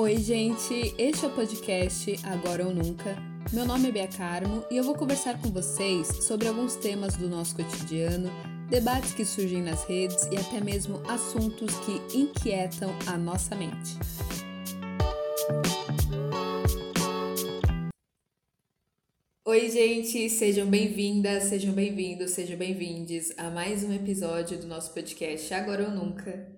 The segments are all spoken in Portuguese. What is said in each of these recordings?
Oi, gente, este é o podcast Agora ou Nunca. Meu nome é Bia Carmo e eu vou conversar com vocês sobre alguns temas do nosso cotidiano, debates que surgem nas redes e até mesmo assuntos que inquietam a nossa mente. Oi, gente, sejam bem-vindas, sejam bem-vindos, sejam bem-vindes a mais um episódio do nosso podcast Agora ou Nunca.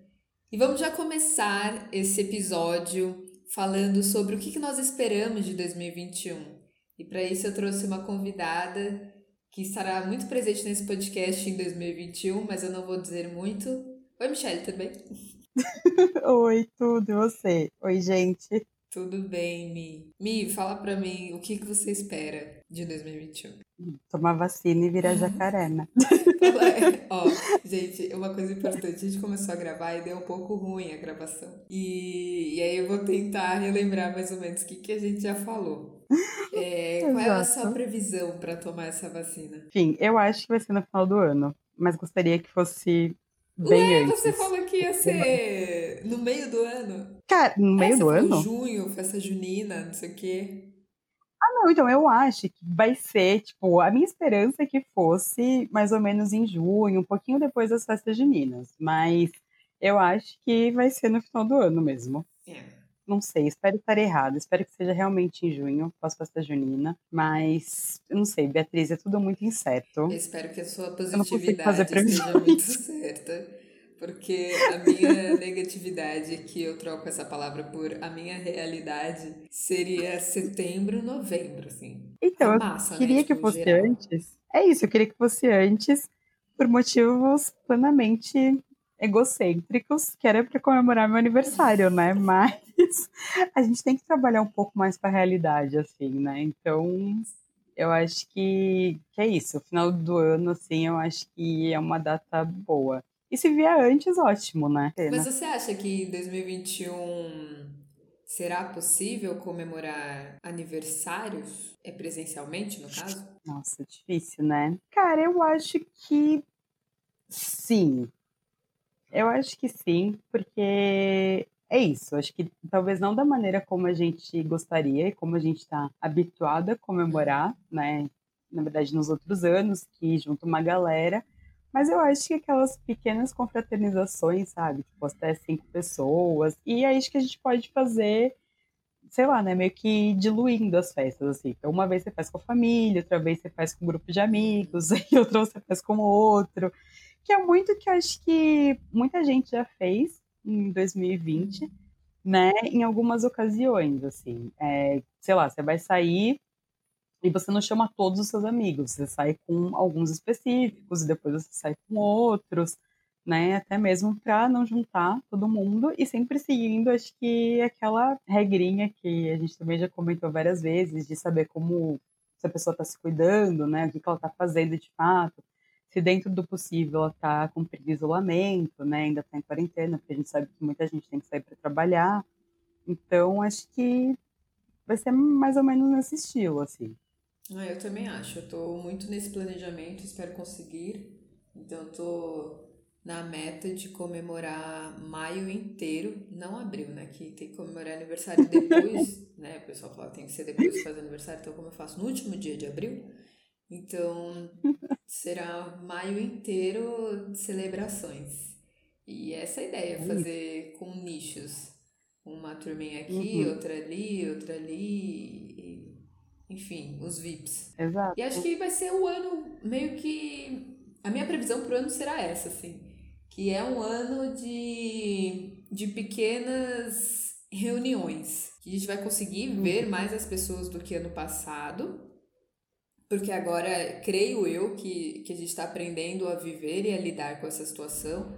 E vamos já começar esse episódio falando sobre o que nós esperamos de 2021. E para isso eu trouxe uma convidada que estará muito presente nesse podcast em 2021, mas eu não vou dizer muito. Oi, Michelle, tudo bem? Oi, tudo, e você? Oi, gente. Tudo bem, Mi. Mi, fala pra mim o que, que você espera de 2021. Tomar vacina e virar jacaré, né? Ó, gente, uma coisa importante, a gente começou a gravar e deu um pouco ruim a gravação. E, e aí eu vou tentar relembrar mais ou menos o que, que a gente já falou. É, qual é a sua previsão para tomar essa vacina? Enfim, eu acho que vai ser no final do ano, mas gostaria que fosse bem Ué, antes. você falou que ia ser no meio do ano. Cara, no meio do ano? junho, festa junina, não sei o quê. Ah, não, então eu acho que vai ser, tipo, a minha esperança é que fosse mais ou menos em junho, um pouquinho depois das festas juninas, mas eu acho que vai ser no final do ano mesmo. É. Não sei, espero estar errado, espero que seja realmente em junho, pós-festa junina, mas eu não sei, Beatriz, é tudo muito incerto. Eu espero que a sua positividade esteja muito certa. Porque a minha negatividade, que eu troco essa palavra por a minha realidade, seria setembro, novembro, assim. Então, É eu massa, né? queria que Tipo, fosse geral. antes. É isso, eu queria que fosse antes, por motivos plenamente egocêntricos, que era para comemorar meu aniversário, né? Mas a gente tem que trabalhar um pouco mais com a realidade, assim, né? Então, eu acho que, que é isso. O final do ano, assim, eu acho que é uma data boa. E se vier antes, ótimo, né? Mas você acha que em 2021 será possível comemorar aniversários? É presencialmente, no caso? Nossa, difícil, né? Cara, eu acho que sim. Eu acho que sim, porque é isso. Acho que talvez não da maneira como a gente gostaria e como a gente está habituado a comemorar, né? Na verdade, nos outros anos, que junta uma galera. Mas eu acho que aquelas pequenas confraternizações, sabe? Tipo, até cinco pessoas. E é isso que a gente pode fazer sei lá, né, meio que diluindo as festas, assim. Então, uma vez você faz com a família, outra vez você faz com um grupo de amigos, e outra você faz com outro. Que é muito que eu acho que muita gente já fez em 2020, né, em algumas ocasiões, assim. É, sei lá, você vai sair e você não chama todos os seus amigos, você sai com alguns específicos, e depois você sai com outros, né? Até mesmo para não juntar todo mundo e sempre seguindo, acho que aquela regrinha que a gente também já comentou várias vezes, de saber como se a pessoa está se cuidando, né? O que, ela está fazendo de fato, se dentro do possível ela está cumprindo isolamento, né? Ainda está em quarentena, porque a gente sabe que muita gente tem que sair para trabalhar. Então, acho que vai ser mais ou menos nesse estilo, assim. Ah, eu também acho. Eu tô muito nesse planejamento, espero conseguir. Então, eu tô na meta de comemorar maio inteiro, não abril, né? Que tem que comemorar aniversário depois, né? O pessoal fala que tem que ser depois que faz aniversário, então como eu faço no último dia de abril, então será maio inteiro de celebrações. E essa é a ideia, fazer com nichos. Uma turminha aqui, Uhum. outra ali, outra ali, enfim, os VIPs. Exato. E acho que vai ser o ano meio que. A minha previsão pro ano será essa, assim. Que é um ano de, de pequenas reuniões. Que a gente vai conseguir ver mais as pessoas do que ano passado. Porque agora, creio eu, que, que a gente está aprendendo a viver e a lidar com essa situação.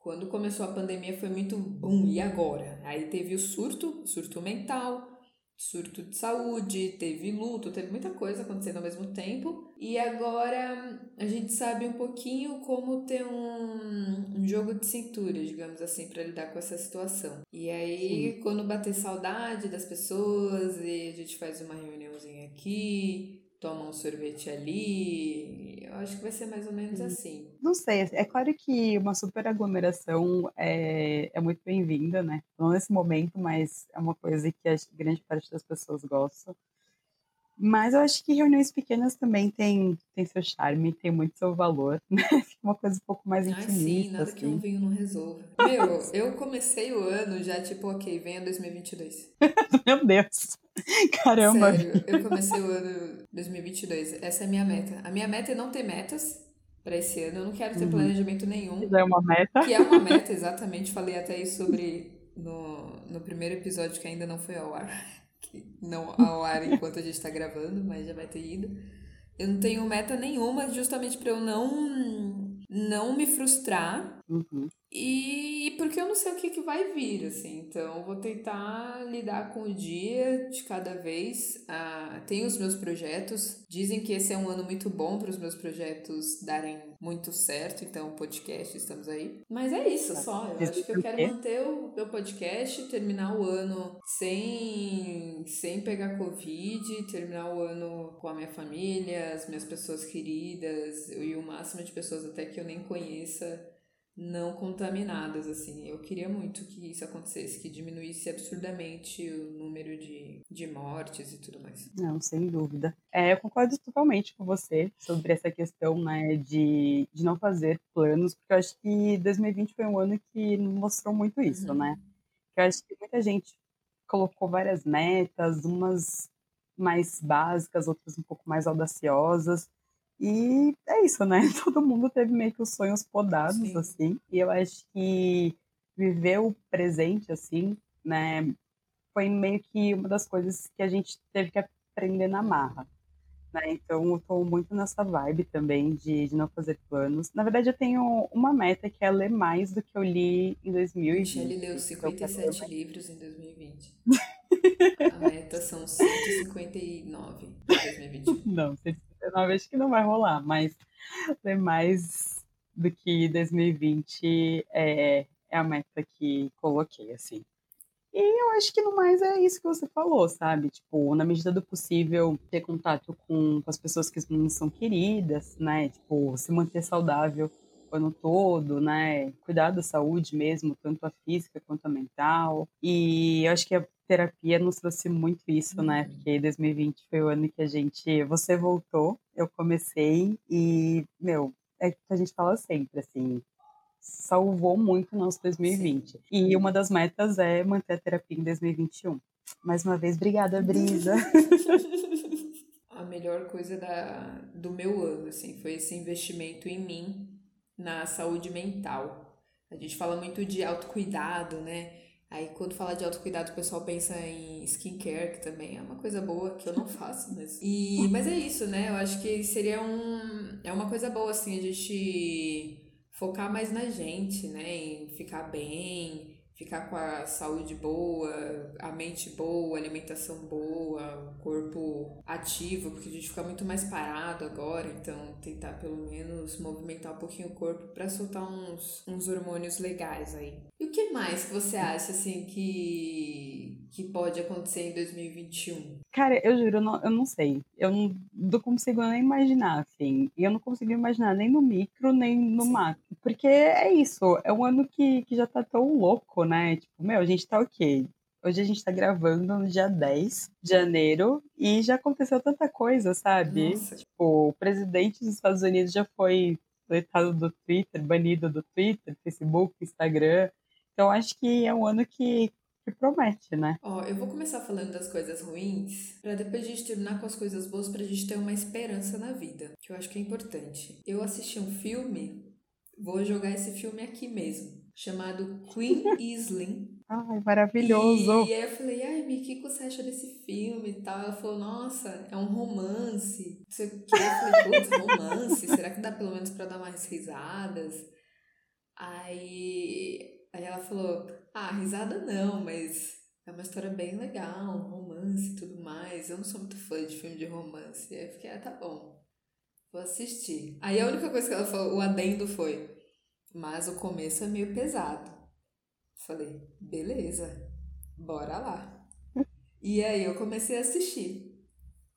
Quando começou a pandemia foi muito bum, e agora? Aí teve o surto, surto mental, surto de saúde, teve luto, teve muita coisa acontecendo ao mesmo tempo. E agora a gente sabe um pouquinho como ter um, um jogo de cintura, digamos assim, para lidar com essa situação. E aí, quando bater saudade das pessoas, e a gente faz uma reuniãozinha aqui, toma um sorvete ali. Eu acho que vai ser mais ou menos assim. Não sei, é claro que uma super aglomeração é, é muito bem-vinda, né? Não nesse momento, mas é uma coisa que a grande parte das pessoas gosta. Mas eu acho que reuniões pequenas também tem, tem seu charme, tem muito seu valor, né? Fica uma coisa um pouco mais intimista. Ah, sim, nada assim. que um vinho não resolva. Meu, eu comecei o ano já tipo, ok, venha 2022. Meu Deus. Caramba. Sério, eu comecei o ano 2022. Essa é a minha meta. A minha meta é não ter metas para esse ano. Eu não quero ter uhum. planejamento nenhum. Que é uma meta. Que é uma meta, exatamente. Falei até isso sobre no, no primeiro episódio que ainda não foi ao ar. Não ao ar enquanto a gente está gravando, mas já vai ter ido. Eu não tenho meta nenhuma, justamente para eu não não me frustrar uhum. e porque eu não sei o que, que vai vir, assim. Então, vou tentar lidar com o dia de cada vez. Ah, tenho os meus projetos. Dizem que esse é um ano muito bom para os meus projetos darem muito certo. Então, podcast, estamos aí. Mas é isso só. Eu acho que eu quero manter o meu podcast, terminar o ano sem, sem pegar Covid, terminar o ano com a minha família, as minhas pessoas queridas e o máximo de pessoas até que eu nem conheça não contaminadas, assim. Eu queria muito que isso acontecesse, que diminuísse absurdamente o número de, de mortes e tudo mais. Não, sem dúvida. É, eu concordo totalmente com você sobre essa questão, né, de, de não fazer planos, porque eu acho que 2020 foi um ano que mostrou muito isso, uhum. né? Eu acho que muita gente colocou várias metas, umas mais básicas, outras um pouco mais audaciosas, e é isso, né? Todo mundo teve meio que os sonhos podados, Sim. assim. E eu acho que viver o presente, assim, né? Foi meio que uma das coisas que a gente teve que aprender na marra. Né? Então, eu tô muito nessa vibe também de, de não fazer planos. Na verdade, eu tenho uma meta que é ler mais do que eu li em 2020. Michelle leu 57 então, livros em 2020. a meta são 159 em 2021. Não, 159 19 acho que não vai rolar, mas ler mais do que 2020 é, é a meta que coloquei, assim. E eu acho que no mais é isso que você falou, sabe? Tipo, na medida do possível, ter contato com, com as pessoas que não são queridas, né? Tipo, se manter saudável o ano todo, né? Cuidar da saúde mesmo, tanto a física quanto a mental. E eu acho que a terapia nos trouxe muito isso, né? Uhum. Porque 2020 foi o ano que a gente. Você voltou, eu comecei e, meu, é que a gente fala sempre, assim. Salvou muito o nosso 2020. Sim. E uma das metas é manter a terapia em 2021. Mais uma vez, obrigada, Brisa. a melhor coisa da, do meu ano, assim, foi esse investimento em mim, na saúde mental. A gente fala muito de autocuidado, né? Aí quando fala de autocuidado, o pessoal pensa em skincare, que também é uma coisa boa, que eu não faço, mas. E, mas é isso, né? Eu acho que seria um. É uma coisa boa, assim, a gente focar mais na gente, né? Em ficar bem, ficar com a saúde boa, a mente boa, a alimentação boa, o corpo ativo, porque a gente fica muito mais parado agora, então tentar pelo menos movimentar um pouquinho o corpo para soltar uns, uns hormônios legais aí. E o que mais que você acha assim que que pode acontecer em 2021? Cara, eu juro, eu não, eu não sei. Eu não, não consigo nem imaginar, assim. E eu não consigo imaginar nem no micro, nem no Sim. macro. Porque é isso, é um ano que, que já tá tão louco, né? Tipo, meu, a gente tá ok. Hoje a gente tá gravando no dia 10 de janeiro e já aconteceu tanta coisa, sabe? Nossa. Tipo, o presidente dos Estados Unidos já foi letado do Twitter, banido do Twitter, Facebook, Instagram. Então acho que é um ano que que promete, né? Ó, eu vou começar falando das coisas ruins, para depois a gente terminar com as coisas boas, pra gente ter uma esperança na vida, que eu acho que é importante. Eu assisti um filme, vou jogar esse filme aqui mesmo, chamado Queen Isling. Ai, maravilhoso! E, e aí eu falei, ai, Mi, o que você acha desse filme e tal? Ela falou, nossa, é um romance. Não sei o que. Eu falei, putz, romance? Será que dá pelo menos pra dar mais risadas? Aí Aí ela falou: Ah, risada não, mas é uma história bem legal, um romance e tudo mais. Eu não sou muito fã de filme de romance. Aí eu fiquei: Ah, tá bom, vou assistir. Aí a única coisa que ela falou, o adendo foi: Mas o começo é meio pesado. Falei: Beleza, bora lá. E aí eu comecei a assistir.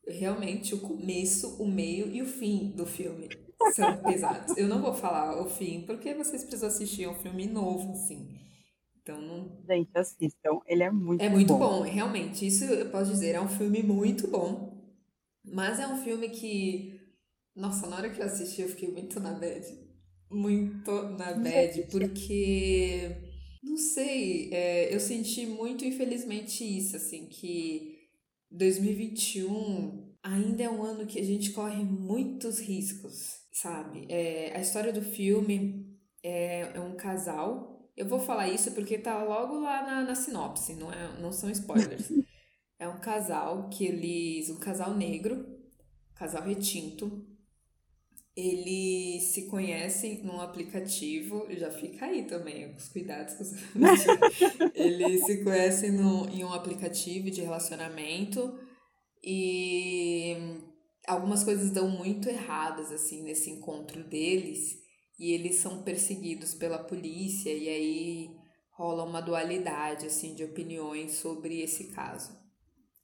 realmente o começo, o meio e o fim do filme são pesados. Eu não vou falar o fim, porque vocês precisam assistir é um filme novo, assim. Então não. Gente, assistam. Ele é muito bom. É muito bom. bom, realmente. Isso eu posso dizer, é um filme muito bom. Mas é um filme que. Nossa, na hora que eu assisti, eu fiquei muito na bad. Muito na bad, porque. Não sei, é, eu senti muito, infelizmente, isso, assim, que 2021 ainda é um ano que a gente corre muitos riscos, sabe? É, a história do filme é, é um casal. Eu vou falar isso porque tá logo lá na, na sinopse, não, é, não são spoilers. É um casal que eles. Um casal negro, casal retinto. Eles se conhecem num aplicativo, já fica aí também os cuidados com os Eles se conhecem no, em um aplicativo de relacionamento e algumas coisas dão muito erradas assim nesse encontro deles e eles são perseguidos pela polícia e aí rola uma dualidade assim de opiniões sobre esse caso.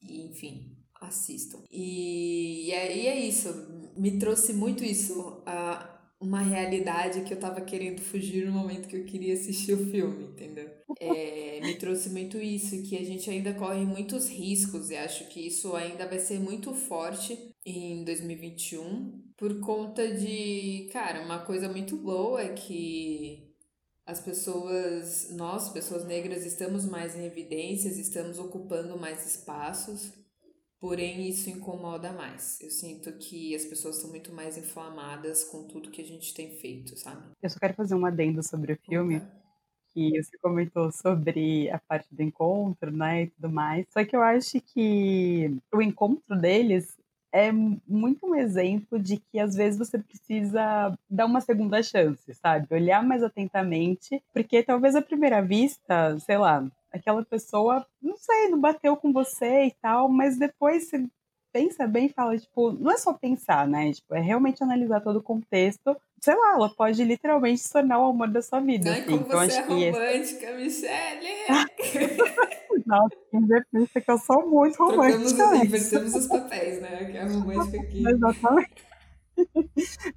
E, enfim, assistam. E, e, é, e é isso, me trouxe muito isso, a, uma realidade que eu tava querendo fugir no momento que eu queria assistir o filme, entendeu? É, me trouxe muito isso, que a gente ainda corre muitos riscos e acho que isso ainda vai ser muito forte em 2021 por conta de, cara, uma coisa muito boa é que as pessoas, nós, pessoas negras, estamos mais em evidências, estamos ocupando mais espaços, porém isso incomoda mais. Eu sinto que as pessoas estão muito mais inflamadas com tudo que a gente tem feito, sabe? Eu só quero fazer um adendo sobre o filme. Que você comentou sobre a parte do encontro, né, e tudo mais. Só que eu acho que o encontro deles é muito um exemplo de que às vezes você precisa dar uma segunda chance, sabe? Olhar mais atentamente, porque talvez à primeira vista, sei lá, aquela pessoa, não sei, não bateu com você e tal, mas depois você pensa bem e fala, tipo, não é só pensar, né? Tipo, é realmente analisar todo o contexto. Sei lá, ela pode literalmente se tornar o amor da sua vida. Ai, assim. como então, você é romântica, esse... Michelle! Nossa, pensa que eu sou muito romântica. Trocamos, invertemos os papéis, né? Que é romântica aqui. Exatamente.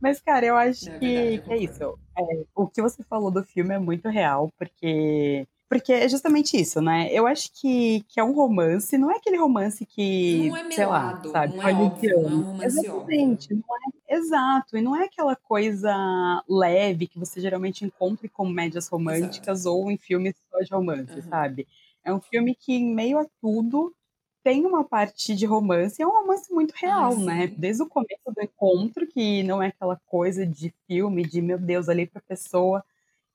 Mas, cara, eu acho é que, verdade, que é isso. É, o que você falou do filme é muito real, porque. Porque é justamente isso, né? Eu acho que, que é um romance, não é aquele romance que. Não é melado, sei lá, sabe? Não é, óbvio, não é um romance Exatamente, óbvio. Não é, exato, e não é aquela coisa leve que você geralmente encontra em comédias românticas exato. ou em filmes só de romance, uhum. sabe? É um filme que, em meio a tudo, tem uma parte de romance, é um romance muito real, ah, né? Desde o começo do encontro, que não é aquela coisa de filme, de meu Deus, olhei pra pessoa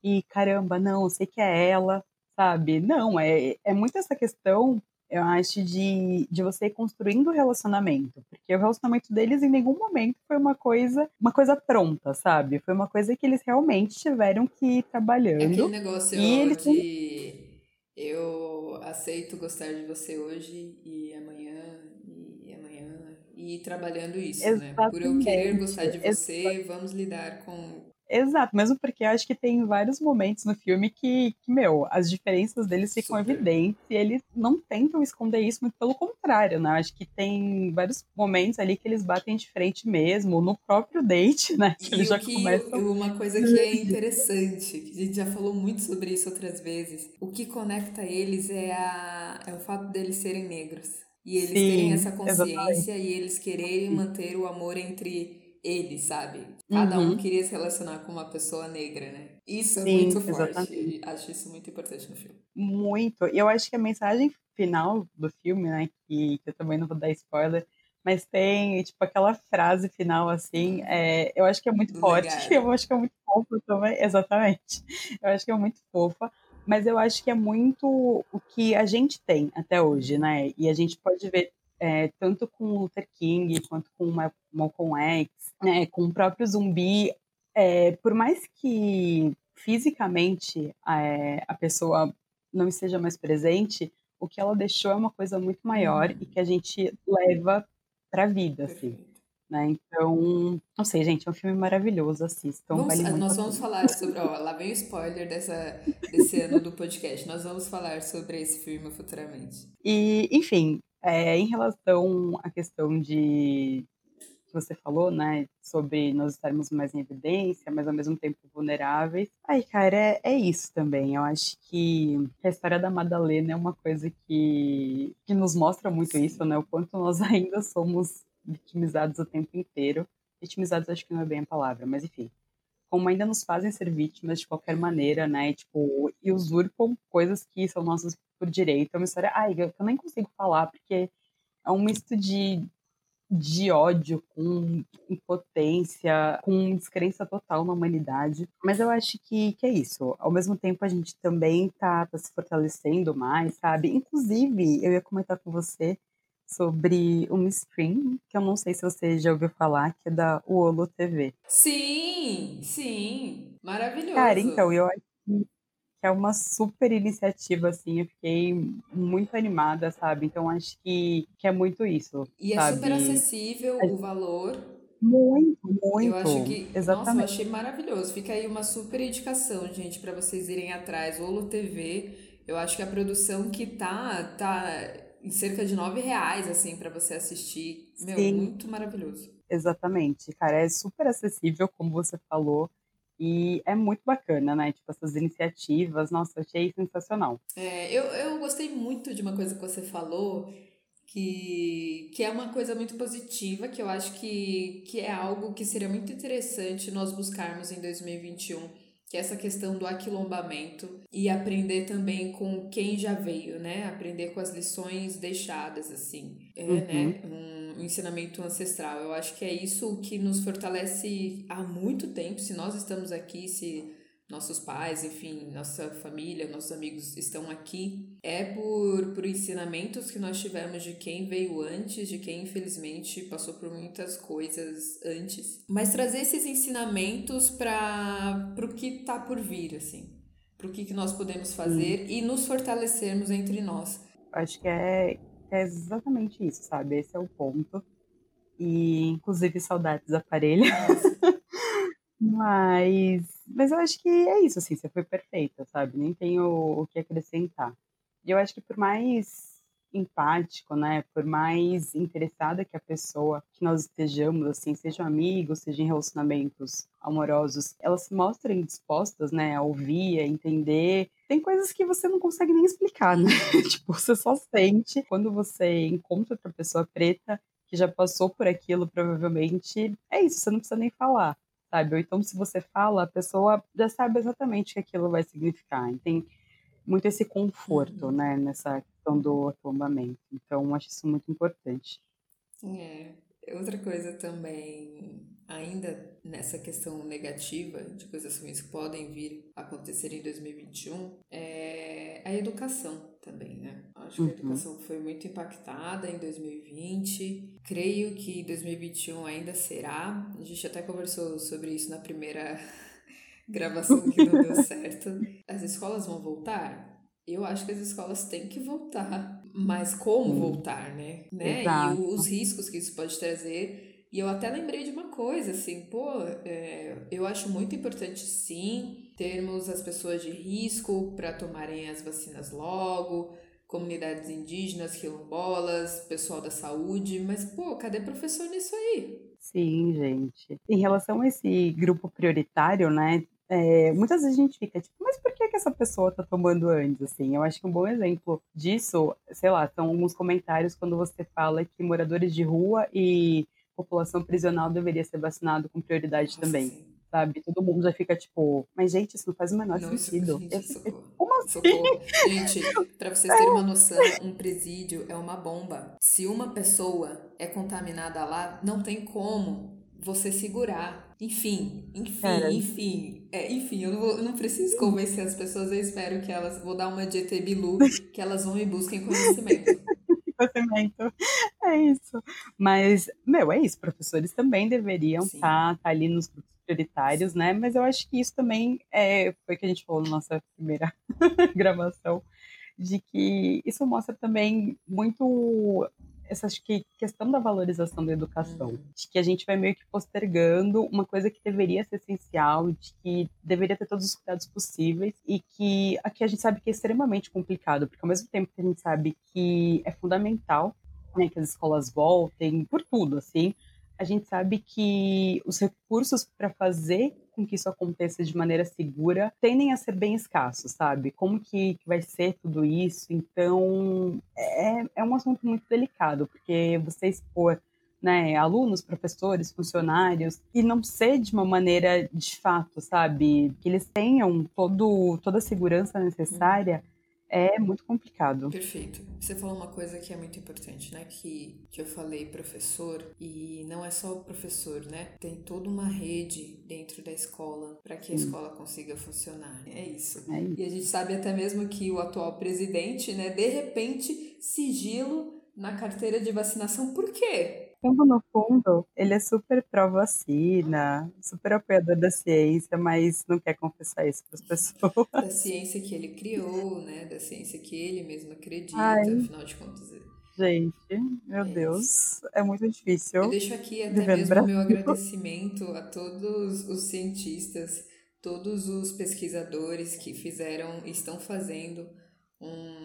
e caramba, não, sei que é ela, sabe? Não, é, é muito essa questão, eu acho, de, de você construindo o relacionamento. Porque o relacionamento deles em nenhum momento foi uma coisa, uma coisa pronta, sabe? Foi uma coisa que eles realmente tiveram que ir trabalhando. É aquele negócio e eles... de eu aceito gostar de você hoje e amanhã e amanhã e trabalhando isso, Exatamente. né? Por eu querer gostar de você, Exatamente. vamos lidar com Exato, mesmo porque eu acho que tem vários momentos no filme que, que meu, as diferenças deles ficam Super. evidentes e eles não tentam esconder isso, muito pelo contrário, né? Acho que tem vários momentos ali que eles batem de frente mesmo, no próprio date, né? Que e eles já que, começam... uma coisa que é interessante, que a gente já falou muito sobre isso outras vezes, o que conecta eles é, a, é o fato deles serem negros. E eles Sim, terem essa consciência exatamente. e eles quererem manter o amor entre ele, sabe? Cada uhum. um queria se relacionar com uma pessoa negra, né? Isso é Sim, muito forte. Exatamente. Acho isso muito importante no filme. Muito. E eu acho que a mensagem final do filme, né? Que, que eu também não vou dar spoiler, mas tem, tipo, aquela frase final, assim, é, eu acho que é muito forte. Eu acho que é muito fofa também. Exatamente. Eu acho que é muito fofa. Mas eu acho que é muito o que a gente tem até hoje, né? E a gente pode ver é, tanto com Luther King quanto com Malcolm X, né, com o próprio zumbi, é, por mais que fisicamente é, a pessoa não esteja mais presente, o que ela deixou é uma coisa muito maior e que a gente leva para a vida, assim. Né? Então, não sei, gente, é um filme maravilhoso, assistam. Vamos, vale nós vamos falar sobre. Ó, lá vem o spoiler dessa, desse ano do podcast. Nós vamos falar sobre esse filme futuramente. E, enfim, É, em relação à questão de que você falou, né, sobre nós estarmos mais em evidência, mas ao mesmo tempo vulneráveis. Aí, cara, é, é isso também. Eu acho que a história da Madalena é uma coisa que, que nos mostra muito isso, né, o quanto nós ainda somos vitimizados o tempo inteiro. Vitimizados acho que não é bem a palavra, mas enfim. Como ainda nos fazem ser vítimas de qualquer maneira, né? E, tipo, e usurpam coisas que são nossas por direito. É uma história, ai, eu nem consigo falar, porque é um misto de de ódio, com impotência, com descrença total na humanidade. Mas eu acho que, que é isso. Ao mesmo tempo, a gente também tá, tá se fortalecendo mais, sabe? Inclusive, eu ia comentar com você sobre um stream, que eu não sei se você já ouviu falar, que é da Uolo TV. Sim, sim. Maravilhoso. Cara, então, eu acho que é uma super iniciativa, assim, eu fiquei muito animada, sabe? Então acho que, que é muito isso. E é sabe? é super acessível o valor. Muito, muito. Eu acho que, Exatamente. nossa, eu achei maravilhoso. Fica aí uma super indicação, gente, para vocês irem atrás. Olo TV, eu acho que a produção que tá, tá em cerca de nove reais, assim, para você assistir. Meu, Sim. muito maravilhoso. Exatamente, cara, é super acessível, como você falou. E é muito bacana, né? Tipo, essas iniciativas, nossa, achei sensacional. É, eu, eu gostei muito de uma coisa que você falou, que, que é uma coisa muito positiva, que eu acho que, que é algo que seria muito interessante nós buscarmos em 2021 que é essa questão do aquilombamento e aprender também com quem já veio, né? Aprender com as lições deixadas, assim, é, uhum. né? Um, um ensinamento ancestral. Eu acho que é isso que nos fortalece há muito tempo. Se nós estamos aqui, se nossos pais, enfim, nossa família, nossos amigos estão aqui, é por, por ensinamentos que nós tivemos de quem veio antes, de quem infelizmente passou por muitas coisas antes. Mas trazer esses ensinamentos para o que está por vir, assim, para o que, que nós podemos fazer e nos fortalecermos entre nós. Acho que é, é exatamente isso, sabe? Esse é o ponto. E, inclusive, saudades aparelho. Mas, mas eu acho que é isso, assim, você foi perfeita, sabe? Nem tenho o que acrescentar. E eu acho que por mais empático, né, por mais interessada que a pessoa que nós estejamos, assim, sejam amigos, sejam em relacionamentos amorosos, elas se mostrem dispostas, né, a ouvir, a entender. Tem coisas que você não consegue nem explicar, né? tipo, você só sente quando você encontra outra pessoa preta que já passou por aquilo, provavelmente é isso, você não precisa nem falar sabe? Ou então, se você fala, a pessoa já sabe exatamente o que aquilo vai significar. E tem muito esse conforto, uhum. né, nessa questão do tombamento. Então, acho isso muito importante. É. Outra coisa também, ainda nessa questão negativa de coisas ruins que podem vir a acontecer em 2021, é a educação também, né? Acho que a uhum. educação foi muito impactada em 2020. Creio que 2021 ainda será. A gente até conversou sobre isso na primeira gravação que não deu certo. As escolas vão voltar? Eu acho que as escolas têm que voltar, mas como voltar, né? né? E os riscos que isso pode trazer. E eu até lembrei de uma coisa, assim, pô, é, eu acho muito importante, sim, termos as pessoas de risco para tomarem as vacinas logo, comunidades indígenas, quilombolas, pessoal da saúde, mas, pô, cadê professor nisso aí? Sim, gente. Em relação a esse grupo prioritário, né, é, muitas vezes a gente fica tipo, mas por que, que essa pessoa tá tomando antes, assim? Eu acho que um bom exemplo disso, sei lá, são alguns comentários quando você fala que moradores de rua e população prisional deveria ser vacinado com prioridade Nossa, também. Sim. Sabe? Todo mundo já fica tipo, mas gente, isso não faz o menor não, sentido. Como assim? Socorro. Gente, pra vocês terem uma noção, um presídio é uma bomba. Se uma pessoa é contaminada lá, não tem como você segurar. Enfim, enfim, Cara. enfim. É, enfim, eu não, vou, eu não preciso convencer as pessoas, eu espero que elas. Vou dar uma ET Bilu, que elas vão e busquem conhecimento. conhecimento. É isso. Mas, meu, é isso. Professores também deveriam estar tá, tá ali nos grupos prioritários, né? Mas eu acho que isso também é, foi o que a gente falou na nossa primeira gravação, de que isso mostra também muito essa que questão da valorização da educação, uhum. de que a gente vai meio que postergando uma coisa que deveria ser essencial, de que deveria ter todos os cuidados possíveis e que aqui a gente sabe que é extremamente complicado, porque ao mesmo tempo que a gente sabe que é fundamental né, que as escolas voltem, por tudo, assim. A gente sabe que os recursos para fazer com que isso aconteça de maneira segura tendem a ser bem escassos, sabe? Como que, vai ser tudo isso? Então, é, é um assunto muito delicado, porque você expor né, alunos, professores, funcionários, e não ser de uma maneira de fato, sabe? Que eles tenham todo, toda a segurança necessária. É muito complicado. Perfeito. Você falou uma coisa que é muito importante, né? Que, que eu falei professor, e não é só o professor, né? Tem toda uma rede dentro da escola para que a Sim. escola consiga funcionar. É isso. é isso. E a gente sabe até mesmo que o atual presidente, né, de repente, sigilo na carteira de vacinação. Por quê? Fundo, no fundo, ele é super pró-vacina, super apoiador da ciência, mas não quer confessar isso para as pessoas. Da ciência que ele criou, né? Da ciência que ele mesmo acredita, Ai. afinal de contas. Gente, meu é Deus, é muito difícil. Eu deixo aqui até mesmo o meu agradecimento a todos os cientistas, todos os pesquisadores que fizeram, estão fazendo um,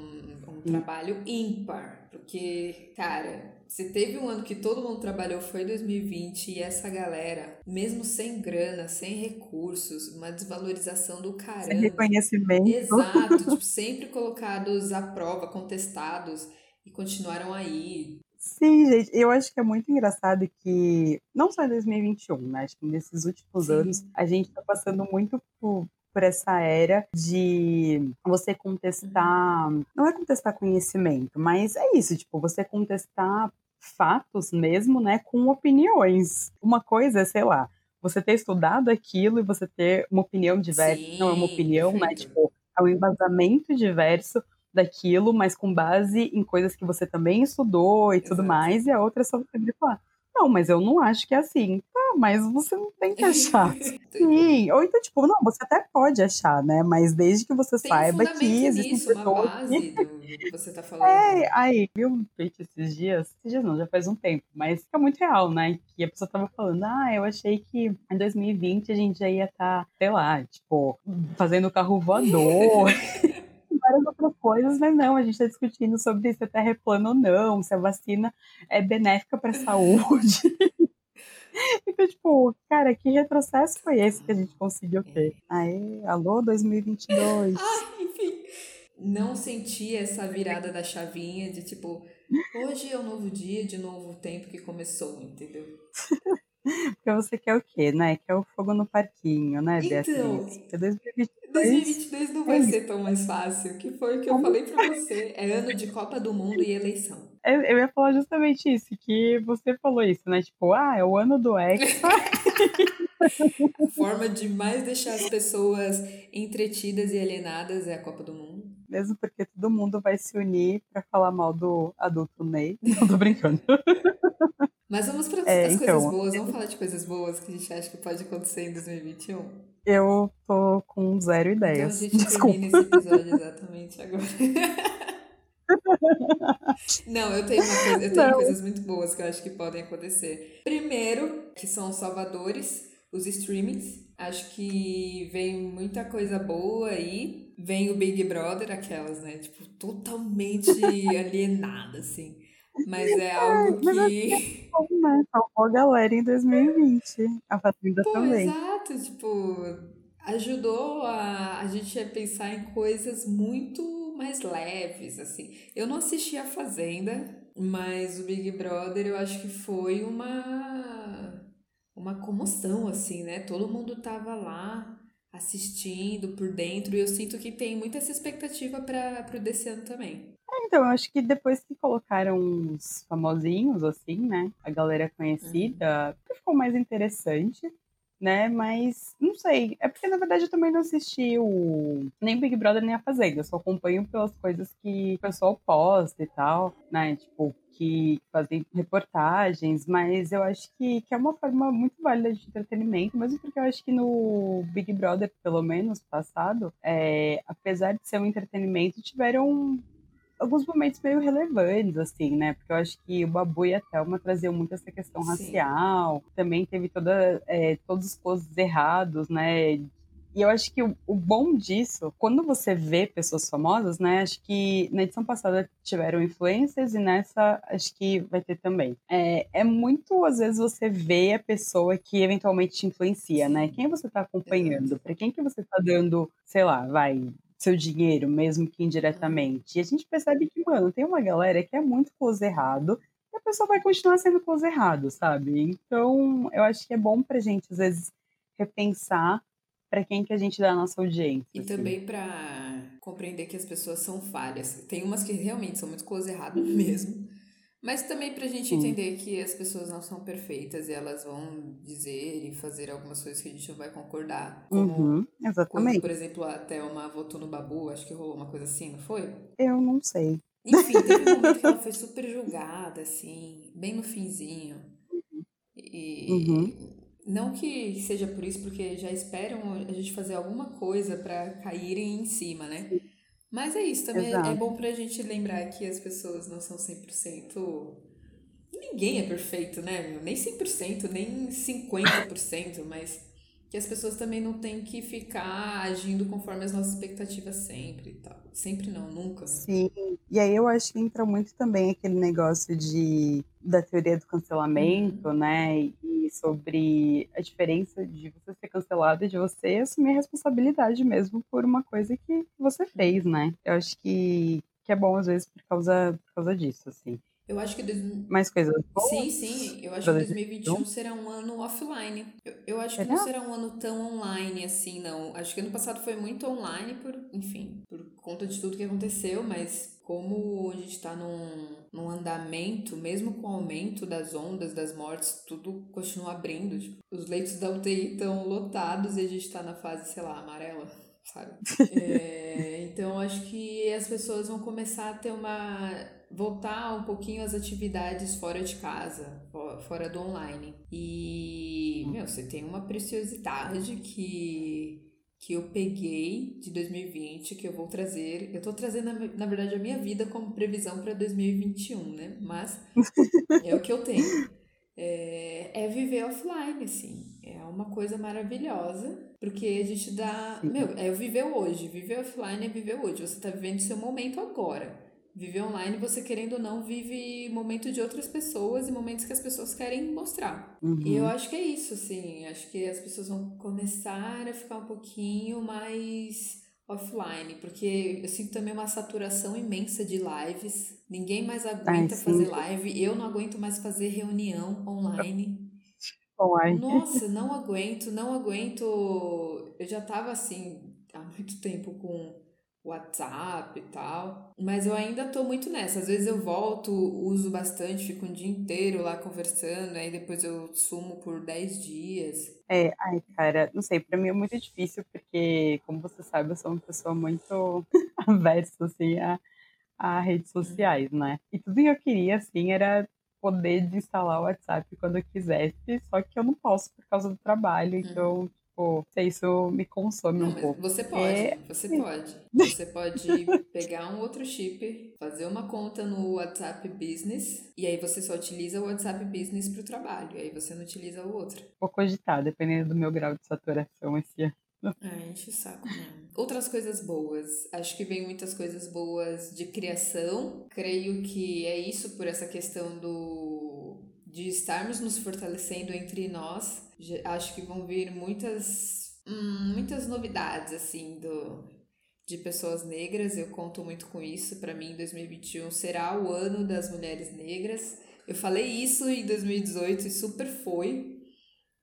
um trabalho ímpar, porque, cara, se teve um ano que todo mundo trabalhou foi 2020 e essa galera, mesmo sem grana, sem recursos, uma desvalorização do caramba. Sem reconhecimento. Exato, tipo, sempre colocados à prova, contestados e continuaram aí. Sim, gente, eu acho que é muito engraçado que, não só em 2021, né? Acho que nesses últimos Sim. anos, a gente tá passando muito por, por essa era de você contestar, não é contestar conhecimento, mas é isso, tipo, você contestar fatos mesmo, né, com opiniões. Uma coisa é, sei lá, você ter estudado aquilo e você ter uma opinião diversa, Sim, não é uma opinião, né, perfeito. né, tipo, é um embasamento diverso daquilo, mas com base em coisas que você também estudou e Exato. tudo mais, e a outra é só você falar, não, mas eu não acho que é assim. Tá, mas você não tem que achar. Sim. Ou então, tipo, não, você até pode achar, né? Mas desde que você tem saiba que existem nisso, pessoas... uma base do que você tá falando. É, aí, viu um tweet esses dias? Esses dias não, já faz um tempo, mas fica muito real, né? Que a pessoa tava falando, ah, eu achei que em 2020 a gente já ia estar, tá, sei lá, tipo, fazendo carro voador. várias outras coisas, mas não, a gente está discutindo sobre se a Terra é plana ou não, se a vacina é benéfica para a saúde. Então, tipo, cara, que retrocesso foi esse que a gente conseguiu ter? Aí, alô, 2022. Ah, enfim. Não senti essa virada da chavinha de tipo, hoje é um novo dia, de novo tempo que começou, entendeu? Porque você quer o quê, né? Quer o fogo no parquinho, né, então, Beatriz? 2022, 2022 não vai ser tão mais fácil. Que foi o que eu falei pra você. É ano de Copa do Mundo e eleição. Eu ia falar justamente isso, que você falou isso, né? Tipo, ah, é o ano do Hexa. a forma de mais deixar as pessoas entretidas e alienadas é a Copa do Mundo. Mesmo porque todo mundo vai se unir para falar mal do adulto Ney. Não tô brincando. Mas vamos para é, as então, coisas boas. Vamos falar de coisas boas que a gente acha que pode acontecer em 2021? Eu tô com zero ideias. Então a gente Desculpa. termina esse episódio exatamente agora. Não, eu tenho, coisa, eu tenho coisas muito boas que eu acho que podem acontecer. Primeiro, que são os salvadores, os streamings. Acho que vem muita coisa boa aí. Vem o Big Brother, aquelas, né? Tipo, totalmente alienada, assim. Mas é algo que. Né? Salvou a galera em 2020. A Fazenda Pô, também. Exato, tipo, ajudou a, a gente a pensar em coisas muito mais leves, assim. Eu não assisti a Fazenda, mas o Big Brother eu acho que foi uma uma comoção assim, né? Todo mundo tava lá assistindo por dentro e eu sinto que tem muita essa expectativa para pro desse ano também. Então, eu acho que depois que colocaram os famosinhos, assim, né? A galera conhecida, uhum. ficou mais interessante, né? Mas não sei. É porque, na verdade, eu também não assisti o. Nem Big Brother nem a Fazenda. Eu só acompanho pelas coisas que o pessoal posta e tal, né? Tipo, que fazem reportagens, mas eu acho que, que é uma forma muito válida de entretenimento, mesmo porque eu acho que no Big Brother, pelo menos, passado, é, apesar de ser um entretenimento, tiveram alguns momentos meio relevantes, assim, né? Porque eu acho que o Babu e a Thelma traziam muito essa questão Sim. racial. Também teve toda, é, todos os poses errados, né? E eu acho que o, o, bom disso, quando você vê pessoas famosas, né? Acho que na edição passada tiveram influências e nessa acho que vai ter também. É, é muito, às vezes, você vê a pessoa que eventualmente te influencia, né? Quem você tá acompanhando? Para quem que você tá dando, sei lá, vai, seu dinheiro, mesmo que indiretamente. E a gente percebe que, mano, tem uma galera que é muito close errado e a pessoa vai continuar sendo close errado, sabe? Então, eu acho que é bom pra gente, às vezes, repensar para quem que a gente dá a nossa audiência. E assim. também para compreender que as pessoas são falhas. Tem umas que realmente são muito close errado mesmo. Mas também para a gente Sim. entender que as pessoas não são perfeitas e elas vão dizer e fazer algumas coisas que a gente não vai concordar. Como uhum, exatamente. Quando, por exemplo, a Thelma votou no Babu, acho que rolou uma coisa assim, não foi? Eu não sei. Enfim, teve um momento que ela foi super julgada, assim, bem no finzinho. E uhum. Não que seja por isso, porque já esperam a gente fazer alguma coisa para caírem em cima, né? Mas é isso, também Exato. é bom pra gente lembrar que as pessoas não são 100%. Ninguém é perfeito, né? Nem 100%, nem 50%, mas que as pessoas também não têm que ficar agindo conforme as nossas expectativas sempre e tal. Sempre não, nunca. Sim. E aí eu acho que entra muito também aquele negócio de da teoria do cancelamento, uhum. né? E sobre a diferença de você ser cancelado e de você assumir a responsabilidade mesmo por uma coisa que você fez, né? Eu acho que, que é bom às vezes por causa, por causa disso, assim. Eu acho que. Dois... Mais coisas boas? Sim, sim. Eu acho que 2021 será um ano offline. Eu, eu acho que não será um ano tão online assim, não. Acho que ano passado foi muito online, por, enfim, por conta de tudo que aconteceu, mas como a gente está num, num andamento, mesmo com o aumento das ondas, das mortes, tudo continua abrindo. Tipo, os leitos da UTI estão lotados e a gente está na fase, sei lá, amarela sabe? É, então acho que as pessoas vão começar a ter uma voltar um pouquinho às atividades fora de casa, fora do online. E, meu, você tem uma preciosidade que que eu peguei de 2020, que eu vou trazer. Eu tô trazendo, na verdade, a minha vida como previsão para 2021, né? Mas é o que eu tenho. É, é, viver offline, assim. É uma coisa maravilhosa, porque a gente dá. Meu, é viver hoje. Viver offline é viver hoje. Você tá vivendo seu momento agora. Viver online, você querendo ou não, vive momento de outras pessoas e momentos que as pessoas querem mostrar. Uhum. E eu acho que é isso, assim. Acho que as pessoas vão começar a ficar um pouquinho mais offline, porque eu sinto também uma saturação imensa de lives. Ninguém mais aguenta Ai, fazer live. Eu não aguento mais fazer reunião online. Online. Nossa, não aguento, não aguento. Eu já tava assim há muito tempo com WhatsApp e tal. Mas eu ainda tô muito nessa. Às vezes eu volto, uso bastante, fico um dia inteiro lá conversando, aí depois eu sumo por 10 dias. É, ai, cara, não sei, pra mim é muito difícil, porque, como você sabe, eu sou uma pessoa muito aversa, assim, a, a redes sociais, né? E tudo que eu queria, assim, era poder desinstalar o WhatsApp quando eu quisesse, só que eu não posso por causa do trabalho, uhum. então tipo, isso me consome não, um pouco. Você pode, é... você pode. Você pode pegar um outro chip, fazer uma conta no WhatsApp Business, e aí você só utiliza o WhatsApp Business para o trabalho, e aí você não utiliza o outro. Vou cogitar, dependendo do meu grau de saturação esse ano. Ah, enche o saco mesmo. Outras coisas boas. Acho que vem muitas coisas boas de criação. Creio que é isso por essa questão do de estarmos nos fortalecendo entre nós. Acho que vão vir muitas, hum, muitas novidades, assim, do, de pessoas negras. Eu conto muito com isso. Para mim, 2021 será o ano das mulheres negras. Eu falei isso em 2018 e super foi.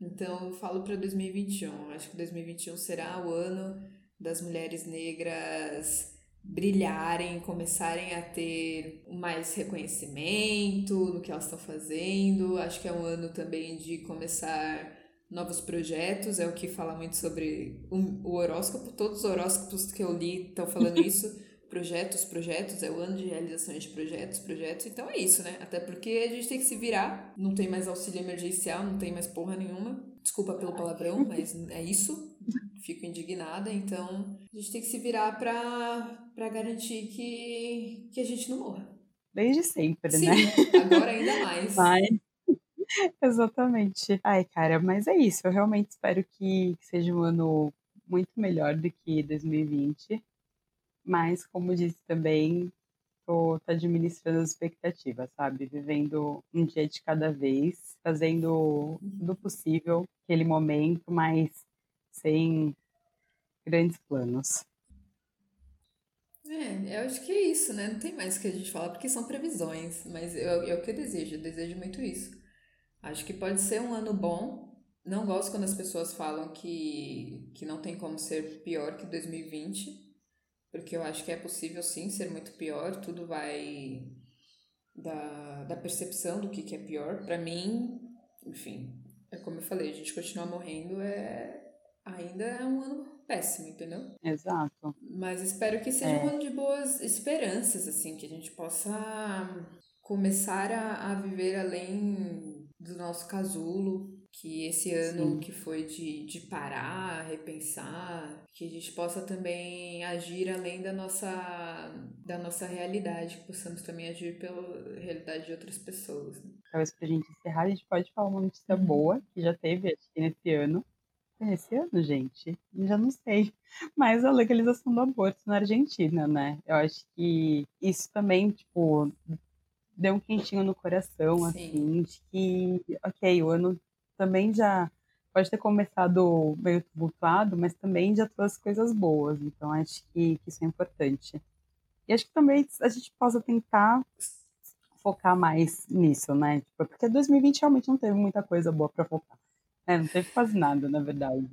Então, eu falo para 2021. Acho que 2021 será o ano das mulheres negras brilharem, começarem a ter mais reconhecimento no que elas estão fazendo. Acho que é um ano também de começar novos projetos, é o que fala muito sobre o, horóscopo. Todos os horóscopos que eu li estão falando isso. projetos, projetos, é o ano de realizações de projetos, projetos. Então é isso, né? Até porque a gente tem que se virar. Não tem mais auxílio emergencial, não tem mais porra nenhuma. Desculpa pelo palavrão, mas é isso. Fico indignada. Então a gente tem que se virar pra, pra garantir que, que a gente não morra. Desde sempre, Sim, né? Agora ainda mais. Mas... Exatamente. Ai, cara, mas é isso. Eu realmente espero que seja um ano muito melhor do que 2020, mas, como disse também, tô, tô administrando as expectativas, sabe? Vivendo um dia de cada vez, fazendo do possível aquele momento, mas sem grandes planos. É, eu acho que é isso, né? Não tem mais o que a gente falar, porque são previsões, mas eu, é o que eu desejo, eu desejo muito isso. Acho que pode ser um ano bom. Não gosto quando as pessoas falam que, que não tem como ser pior que 2020, porque eu acho que é possível sim ser muito pior, tudo vai da, da percepção do que, que é pior. Para mim, enfim, é como eu falei, a gente continuar morrendo é ainda é um ano péssimo, entendeu? Exato. Mas espero que seja é. um ano de boas esperanças, assim, que a gente possa começar a, a viver além do nosso casulo, que esse ano Sim. que foi de, de parar, repensar, que a gente possa também agir além da nossa, da nossa realidade, que possamos também agir pela realidade de outras pessoas. Né? Talvez pra gente encerrar, a gente pode falar uma notícia boa que já teve acho que nesse ano, esse ano, gente, já não sei. Mas a legalização do aborto na Argentina, né? Eu acho que isso também, tipo, deu um quentinho no coração, Sim. assim, de que, ok, o ano também já pode ter começado meio tumultuado, mas também já trouxe coisas boas. Então, acho que, que isso é importante. E acho que também a gente possa tentar focar mais nisso, né? Tipo, porque 2020 realmente não teve muita coisa boa para focar. É, não teve quase nada, na verdade.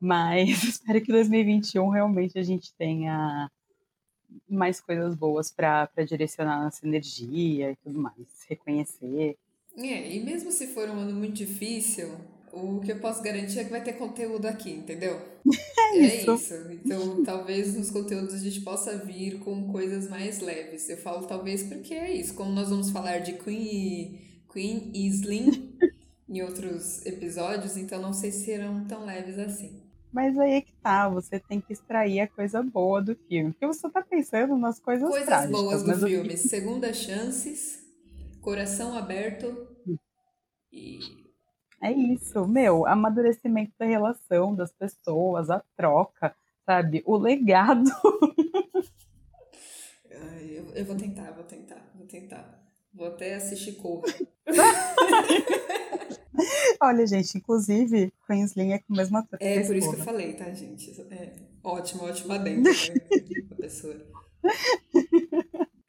Mas espero que 2021 realmente a gente tenha mais coisas boas para direcionar nossa energia e tudo mais, reconhecer. É, e mesmo se for um ano muito difícil, o que eu posso garantir é que vai ter conteúdo aqui, entendeu? É, é isso. isso. Então, talvez nos conteúdos a gente possa vir com coisas mais leves. Eu falo talvez porque é isso. Como nós vamos falar de Queen, Queen Isling, em outros episódios, então não sei se serão tão leves assim. Mas aí é que tá, você tem que extrair a coisa boa do filme. Porque você tá pensando nas coisas Coisas trágicas, boas do filme. Que... Segunda chances, coração aberto e... É isso, meu, amadurecimento da relação das pessoas, a troca, sabe? O legado. eu, eu vou tentar, vou tentar, vou tentar. Vou até assistir Corra. Olha, gente, inclusive, Queensling é com o mesmo ator. É, por isso que eu falei, tá, gente? É, ótimo, ótimo adendo, né, professora.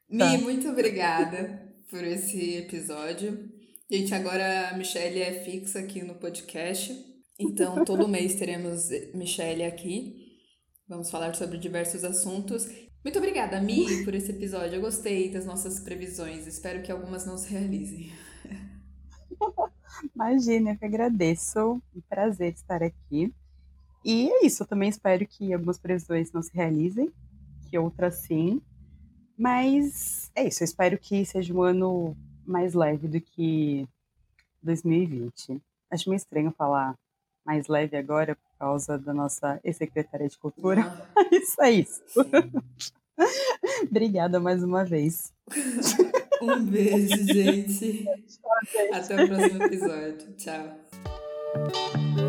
Mi, muito obrigada por esse episódio. Gente, agora a Michelle é fixa aqui no podcast. Então, todo mês teremos Michelle aqui. Vamos falar sobre diversos assuntos. Muito obrigada, Mi, por esse episódio. Eu gostei das nossas previsões. Espero que algumas não se realizem. Imagina, eu que agradeço. Um prazer estar aqui. E é isso, eu também espero que algumas previsões não se realizem, que outras sim. Mas é isso, eu espero que seja um ano mais leve do que 2020. Acho meio estranho falar mais leve agora por causa da nossa ex-secretária de Cultura. Ah, mas é isso. Obrigada mais uma vez. Um beijo, gente. Até o próximo episódio. Tchau.